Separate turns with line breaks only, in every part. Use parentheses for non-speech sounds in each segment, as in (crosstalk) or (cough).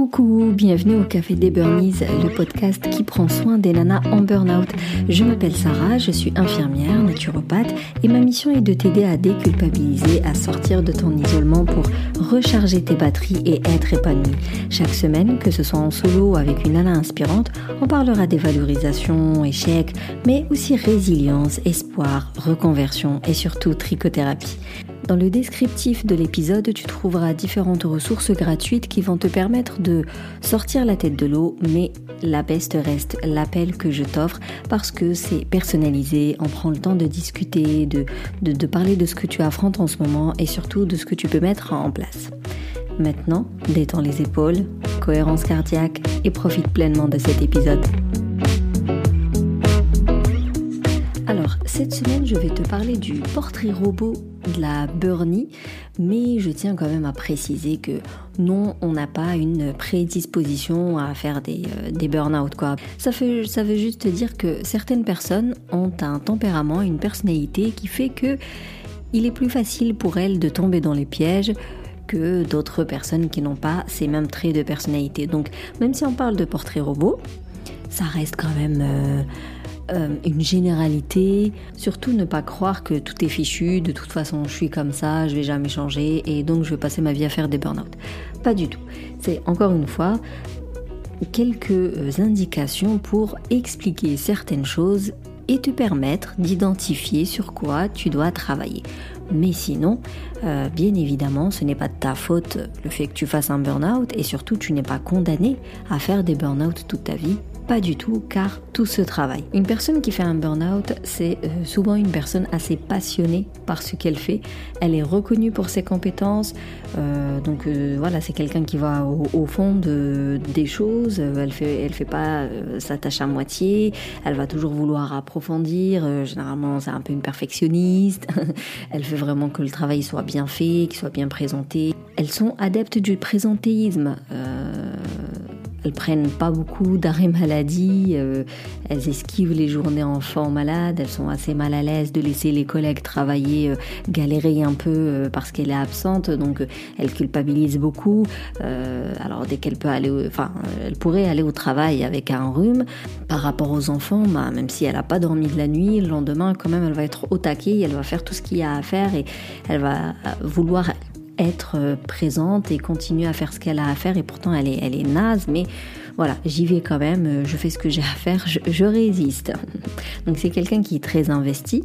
Coucou, bienvenue au Café des Burnies, le podcast qui prend soin des nanas en burn-out. Je m'appelle Sarah, je suis infirmière, naturopathe et ma mission est de t'aider à déculpabiliser, à sortir de ton isolement pour recharger tes batteries et être épanouie. Chaque semaine, que ce soit en solo ou avec une nana inspirante, on parlera des valorisations, échecs, mais aussi résilience, espoir, reconversion et surtout trichothérapie. Dans le descriptif de l'épisode, tu trouveras différentes ressources gratuites qui vont te permettre de sortir la tête de l'eau, mais la best reste l'appel que je t'offre parce que c'est personnalisé, on prend le temps de discuter, de, de, parler de ce que tu affrontes en ce moment et surtout de ce que tu peux mettre en place. Maintenant, détends les épaules, cohérence cardiaque et profite pleinement de cet épisode. Cette semaine, je vais te parler du portrait robot de la Burnie, mais je tiens quand même à préciser que non, on n'a pas une prédisposition à faire des, euh, burn-out. Quoi. Ça veut juste dire que certaines personnes ont un tempérament, une personnalité qui fait que il est plus facile pour elles de tomber dans les pièges que d'autres personnes qui n'ont pas ces mêmes traits de personnalité. Donc même si on parle de portrait robot, ça reste quand même... Euh, euh, une généralité. Surtout ne pas croire que tout est fichu, de toute façon je suis comme ça, je vais jamais changer et donc je vais passer ma vie à faire des burn-out. Pas du tout. C'est encore une fois quelques euh, indications pour expliquer certaines choses et te permettre d'identifier sur quoi tu dois travailler. Mais sinon, euh, bien évidemment, ce n'est pas de ta faute le fait que tu fasses un burn-out et surtout tu n'es pas condamné à faire des burn-out toute ta vie pas du tout, car tout se travaille. Une personne qui fait un burn-out, c'est euh, souvent une personne assez passionnée par ce qu'elle fait. Elle est reconnue pour ses compétences. Euh, donc euh, voilà, c'est quelqu'un qui va au, fond de, des choses. Elle fait, elle fait pas sa tâche à moitié. Elle va toujours vouloir approfondir. généralement, c'est un peu une perfectionniste. (laughs) elle fait vraiment que le travail soit bien fait, qu'il soit bien présenté. Elles sont adeptes du présentéisme. Elles prennent pas beaucoup d'arrêt maladie, euh, elles esquivent les journées enfants malades, elles sont assez mal à l'aise de laisser les collègues travailler, euh, galérer un peu euh, parce qu'elle est absente, donc elles culpabilisent beaucoup. alors dès qu'elle peut aller, enfin, elle pourrait aller au travail avec un rhume. Par rapport aux enfants, bah, même si elle n'a pas dormi de la nuit, le lendemain quand même elle va être au taquet, elle va faire tout ce qu'il y a à faire et elle va vouloir être euh, présente et continuer à faire ce qu'elle a à faire et pourtant elle est, elle est naze mais voilà j'y vais quand même euh, je fais ce que j'ai à faire je, résiste donc c'est quelqu'un qui est très investi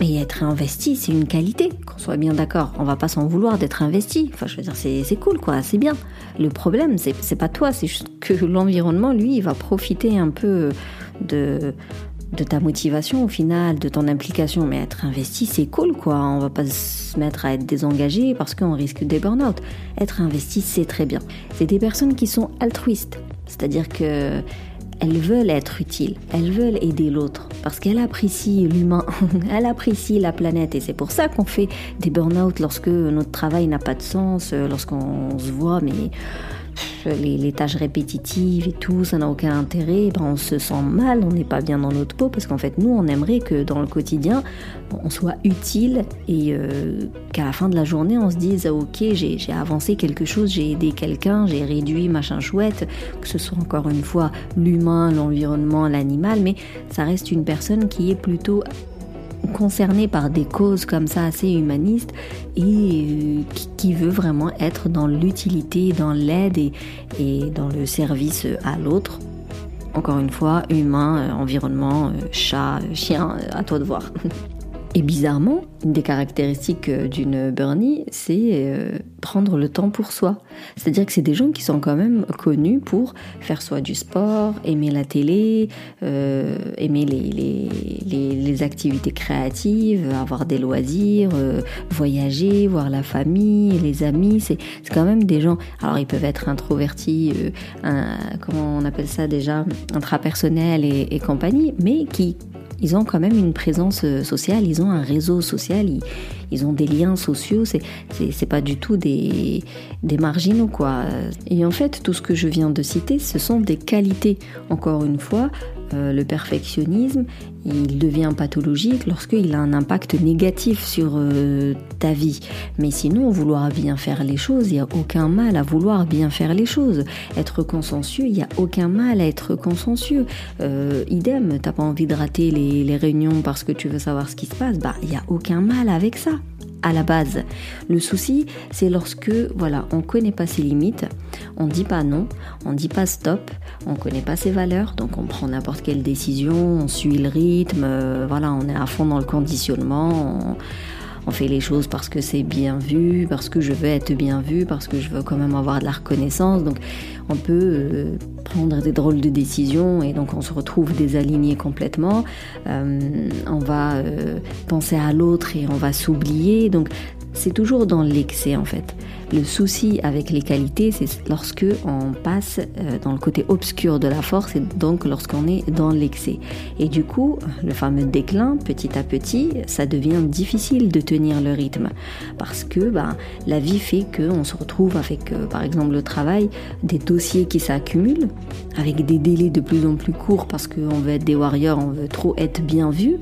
et être investi, c'est une qualité, qu'on soit bien d'accord. On va pas s'en vouloir d'être investi. Enfin, je veux dire, c'est cool, quoi, c'est bien. Le problème, c'est pas toi, c'est juste que (laughs) l'environnement, lui, il va profiter un peu de, de ta motivation au final, de ton implication. Mais être investi, c'est cool quoi. On va pas se mettre à être désengagé parce qu'on risque des burn-out. Être investi, c'est très bien. C'est des personnes qui sont altruistes. C'est-à-dire que elles veulent être utiles, elles veulent aider l'autre parce qu'elles apprécient l'humain, (laughs) elles apprécient la planète et c'est pour ça qu'on fait des burn-out lorsque notre travail n'a pas de sens, lorsqu'on se voit mais les, tâches répétitives et tout, ça n'a aucun intérêt, ben on se sent mal, on n'est pas bien dans notre peau, parce qu'en fait, nous, on aimerait que dans le quotidien, on soit utile et euh, qu'à la fin de la journée, on se dise, ok, j'ai avancé quelque chose, j'ai aidé quelqu'un, j'ai réduit machin chouette, que ce soit encore une fois l'humain, l'environnement, l'animal, mais ça reste une personne qui est plutôt concerné par des causes comme ça assez humanistes et euh, qui, veut vraiment être dans l'utilité, dans l'aide et, dans le service à l'autre. Encore une fois, humain, euh, environnement, euh, chat, chien, à toi de voir. (laughs) Et bizarrement, une des caractéristiques euh, d'une Bernie, c'est euh, prendre le temps pour soi. C'est-à-dire que c'est des gens qui sont quand même connus pour faire soit du sport, aimer la télé, euh, aimer les, activités créatives, avoir des loisirs, voyager, voir la famille, les amis. C'est quand même des gens. Alors ils peuvent être introvertis, comment on appelle ça déjà, intrapersonnels et, et compagnie, mais qui ils ont quand même une présence euh, sociale, ils ont un réseau social, ils, ont des liens sociaux, c'est, pas du tout des, des marginaux quoi. Et en fait, tout ce que je viens de citer, ce sont des qualités. Encore une fois, euh, le perfectionnisme, il devient pathologique lorsqu'il a un impact négatif sur euh, ta vie. Mais sinon, vouloir bien faire les choses, il n'y a aucun mal à vouloir bien faire les choses. Être consensueux, il n'y a aucun mal à être consensueux. Euh, idem, t'as pas envie de rater les, réunions parce que tu veux savoir ce qui se passe, bah il n'y a aucun mal avec ça à la base. Le souci, c'est lorsque, voilà, on connaît pas ses limites, on dit pas non, on dit pas stop, on connaît pas ses valeurs, donc on prend n'importe quelle décision, on suit le rythme, euh, voilà, on est à fond dans le conditionnement, on fait les choses parce que c'est bien vu, parce que je veux être bien vu, parce que je veux quand même avoir de la reconnaissance. Donc on peut euh, prendre des drôles de décisions et donc on se retrouve désaligné complètement. Euh, on va euh, penser à l'autre et on va s'oublier. Donc c'est toujours dans l'excès en fait. Le souci avec les qualités, c'est lorsque on passe euh, dans le côté obscur de la force et donc lorsqu'on est dans l'excès. Et du coup, le fameux déclin, petit à petit, ça devient difficile de tenir le rythme parce que ben, la vie fait qu'on se retrouve avec, euh, par exemple, le travail, des dossiers qui s'accumulent avec des délais de plus en plus courts parce qu'on veut être des warriors, on veut trop être bien vu.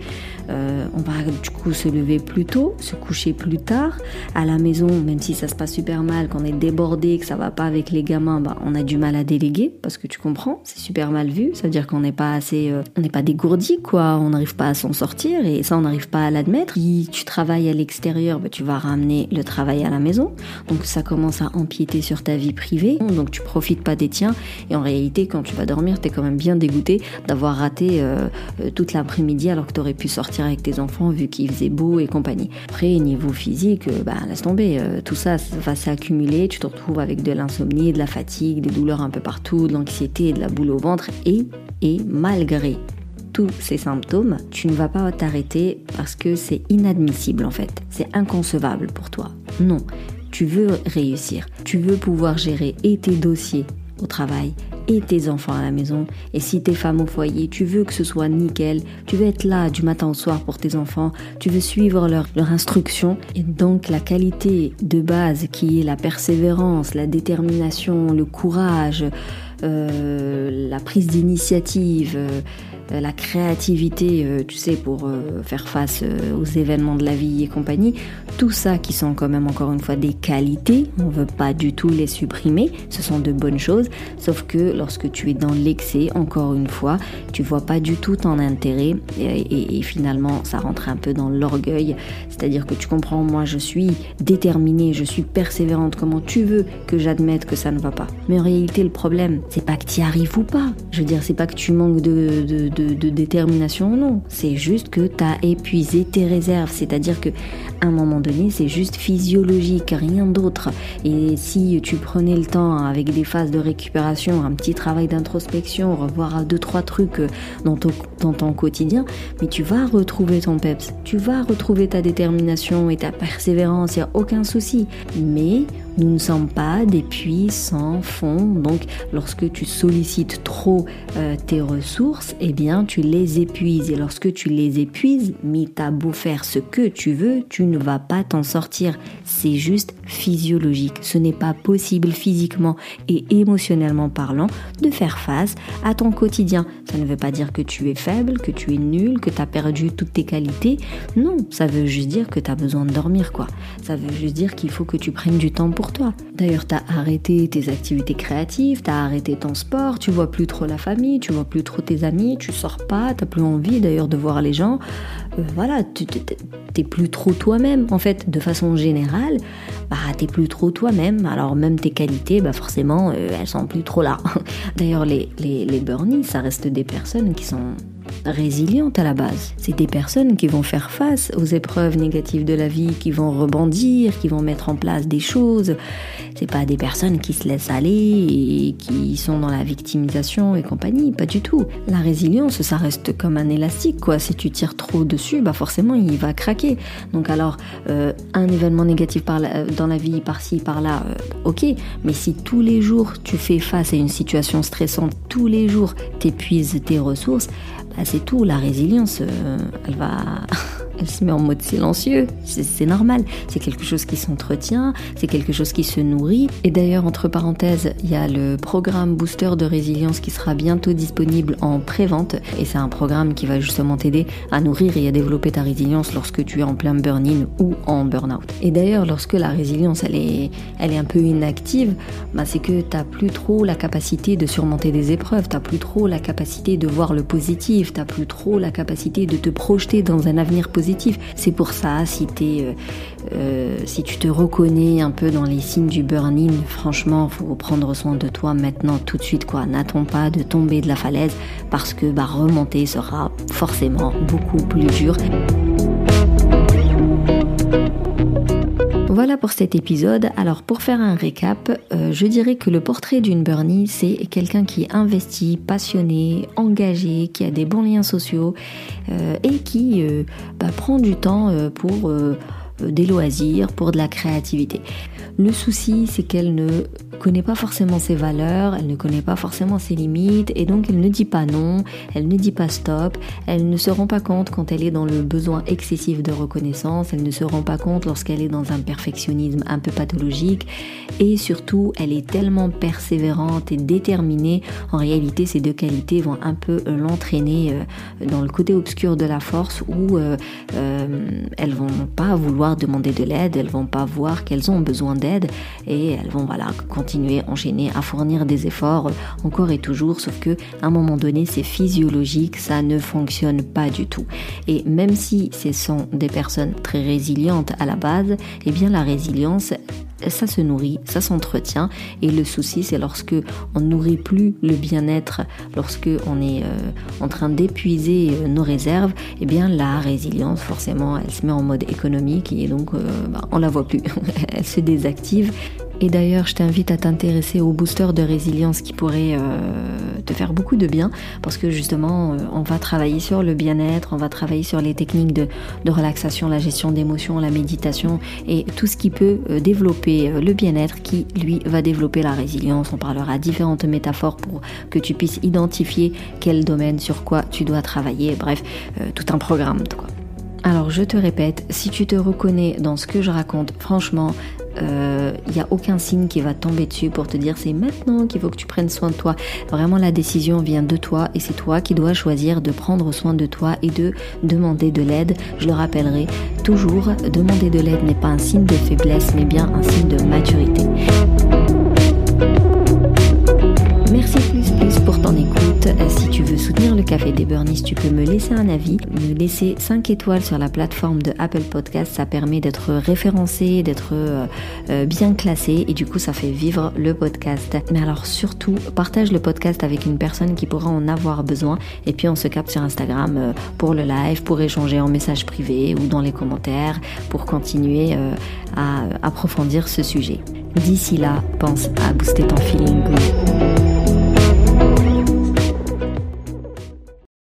Euh, on va du coup se lever plus tôt, se coucher plus tard. À la maison, même si ça se passe super mal, qu'on est débordé, que ça va pas avec les gamins, bah, on a du mal à déléguer parce que tu comprends, c'est super mal vu. Ça veut dire qu'on n'est pas assez, euh, on n'est pas dégourdi quoi, on n'arrive pas à s'en sortir et ça on n'arrive pas à l'admettre. Si tu travailles à l'extérieur, bah, tu vas ramener le travail à la maison, donc ça commence à empiéter sur ta vie privée, donc tu profites pas des tiens et en réalité quand tu vas dormir, tu es quand même bien dégoûté d'avoir raté euh, toute l'après-midi alors que tu aurais pu sortir avec tes enfants vu qu'il faisait beau et compagnie. Après, niveau physique, euh, bah, laisse tomber, euh, tout ça, va s'accumuler, tu te retrouves avec de l'insomnie, de la fatigue, des douleurs un peu partout, de l'anxiété, de la boule au ventre et, et malgré tous ces symptômes, tu ne vas pas t'arrêter parce que c'est inadmissible en fait. C'est inconcevable pour toi. Non, tu veux réussir. Tu veux pouvoir gérer et tes dossiers au travail et tes enfants à la maison. Et si t'es femme au foyer, tu veux que ce soit nickel, tu veux être là du matin au soir pour tes enfants, tu veux suivre leur, leur instruction. Et donc la qualité de base qui est la persévérance, la détermination, le courage, euh, la prise d'initiative, euh, la créativité, euh, tu sais, pour euh, faire face aux événements de la vie et compagnie, tout ça qui sont quand même encore une fois des qualités, on veut pas du tout les supprimer, ce sont de bonnes choses, sauf que lorsque tu es dans l'excès, encore une fois, tu vois pas du tout ton intérêt et, finalement ça rentre un peu dans l'orgueil, c'est-à-dire que tu comprends, moi je suis déterminée, je suis persévérante, comment tu veux que j'admette que ça ne va pas. Mais en réalité le problème, c'est pas que tu y arrives ou pas, je veux dire, c'est pas que tu manques de de, détermination non. C'est juste que tu as épuisé tes réserves. C'est-à-dire que à un moment donné, c'est juste physiologique, rien d'autre. Et si tu prenais le temps avec des phases de récupération, un petit travail d'introspection, revoir deux, trois trucs dans ton, dans ton quotidien, mais tu vas retrouver ton peps. Tu vas retrouver ta détermination et ta persévérance, il n'y a aucun souci. Mais nous ne sommes pas des puits sans fond, donc lorsque tu sollicites trop euh, tes ressources, eh bien tu les épuises. Et lorsque tu les épuises, mais t'as beau faire ce que tu veux, tu ne vas pas t'en sortir. C'est juste physiologique. Ce n'est pas possible physiquement et émotionnellement parlant de faire face à ton quotidien. Ça ne veut pas dire que tu es faible, que tu es nul, que tu as perdu toutes tes qualités. Non, ça veut juste dire que tu as besoin de dormir quoi. Ça veut juste dire qu'il faut que tu prennes du temps pour toi. D'ailleurs, tu as arrêté tes activités créatives, tu as arrêté ton sport, tu vois plus trop la famille, tu vois plus trop tes amis, tu sors pas, t'as plus envie d'ailleurs de voir les gens. Euh, voilà, t'es plus trop toi-même. En fait, de façon générale, bah t'es plus trop toi-même. Alors même tes qualités, bah forcément, euh, elles sont plus trop là. (laughs) D'ailleurs, les, les, les burnies, ça reste des personnes qui sont résilientes à la base. C'est des personnes qui vont faire face aux épreuves négatives de la vie, qui vont rebondir, qui vont mettre en place des choses. C'est pas des personnes qui se laissent aller et qui sont dans la victimisation et compagnie, pas du tout. La résilience, ça reste comme un élastique, quoi. Si tu tires trop dessus, bah forcément il va craquer. Donc alors, euh, un événement négatif par dans la vie, par-ci, par-là, euh, ok. Mais si tous les jours tu fais face à une situation stressante, tous les jours t'épuises tes ressources, bah, c'est tout. La résilience, euh, elle va, elle se met en mode silencieux. C'est normal. C'est quelque chose qui s'entretient, c'est quelque chose qui se nourrit. Et d'ailleurs, entre parenthèses, il y a le programme Booster de résilience qui sera bientôt disponible en pré-vente. Et c'est un programme qui va justement t'aider à nourrir et à développer ta résilience lorsque tu es en plein burn-in ou en burn-out. Et d'ailleurs, lorsque la résilience, elle est, elle est un peu inactive, bah c'est que tu n'as plus trop la capacité de surmonter des épreuves, tu n'as plus trop la capacité de voir le positif, tu n'as plus trop la capacité de te projeter dans un avenir positif. C'est pour ça, si, euh, euh, si tu te reconnais un peu dans les signes du burn-in, franchement, faut prendre soin de toi maintenant, tout de suite, quoi. N'attends pas de tomber de la falaise parce que bah, remonter sera forcément beaucoup plus dur. Voilà pour cet épisode. Alors pour faire un récap, euh, je dirais que le portrait d'une Bernie, c'est quelqu'un qui est investi, passionné, engagé, qui a des bons liens sociaux euh, et qui euh, bah, prend du temps pour des loisirs, pour de la créativité. Le souci, c'est qu'elle ne connaît pas forcément ses valeurs, elle ne connaît pas forcément ses limites, et donc elle ne dit pas non, elle ne dit pas stop, elle ne se rend pas compte quand elle est dans le besoin excessif de reconnaissance, elle ne se rend pas compte lorsqu'elle est dans un perfectionnisme un peu pathologique, et surtout, elle est tellement persévérante et déterminée, en réalité, ces deux qualités vont un peu l'entraîner euh, dans le côté obscur de la force où euh, euh, elles vont pas vouloir demander de l'aide, elles vont pas voir qu'elles ont besoin et elles vont voilà continuer, enchaîner à fournir des efforts encore et toujours, sauf que à un moment donné c'est physiologique, ça ne fonctionne pas du tout. Et même si ce sont des personnes très résilientes à la base, eh bien la résilience ça se nourrit, ça s'entretient. Et le souci, c'est lorsque on nourrit plus le bien-être, lorsque on est euh, en train d'épuiser euh, nos réserves, eh bien la résilience, forcément, elle se met en mode économique et donc euh, bah, on la voit plus, (laughs) elle se désactive. Et d'ailleurs, je t'invite à t'intéresser au booster de résilience qui pourrait euh, te faire beaucoup de bien parce que justement, euh, on va travailler sur le bien-être, on va travailler sur les techniques de, relaxation, la gestion d'émotions, la méditation et tout ce qui peut euh, développer le bien-être qui, lui, va développer la résilience. On parlera différentes métaphores pour que tu puisses identifier quel domaine, sur quoi tu dois travailler. Bref, tout un programme. Alors je te répète, si tu te reconnais dans ce que je raconte, franchement, il euh, n'y a aucun signe qui va tomber dessus pour te dire c'est maintenant qu'il faut que tu prennes soin de toi. Vraiment la décision vient de toi et c'est toi qui dois choisir de prendre soin de toi et de demander de l'aide. Je le rappellerai toujours, demander de l'aide n'est pas un signe de faiblesse mais bien un signe de maturité. Tu veux soutenir le Café des Burnies, tu peux me laisser un avis, me laisser 5 étoiles sur la plateforme de Apple Podcast. Ça permet d'être référencé, d'être euh, euh, bien classé et du coup ça fait vivre le podcast. Mais alors surtout, partage le podcast avec une personne qui pourra en avoir besoin et puis on se capte sur Instagram pour le live, pour échanger en message privé ou dans les commentaires, pour continuer à approfondir ce sujet. D'ici là, pense à booster ton feeling.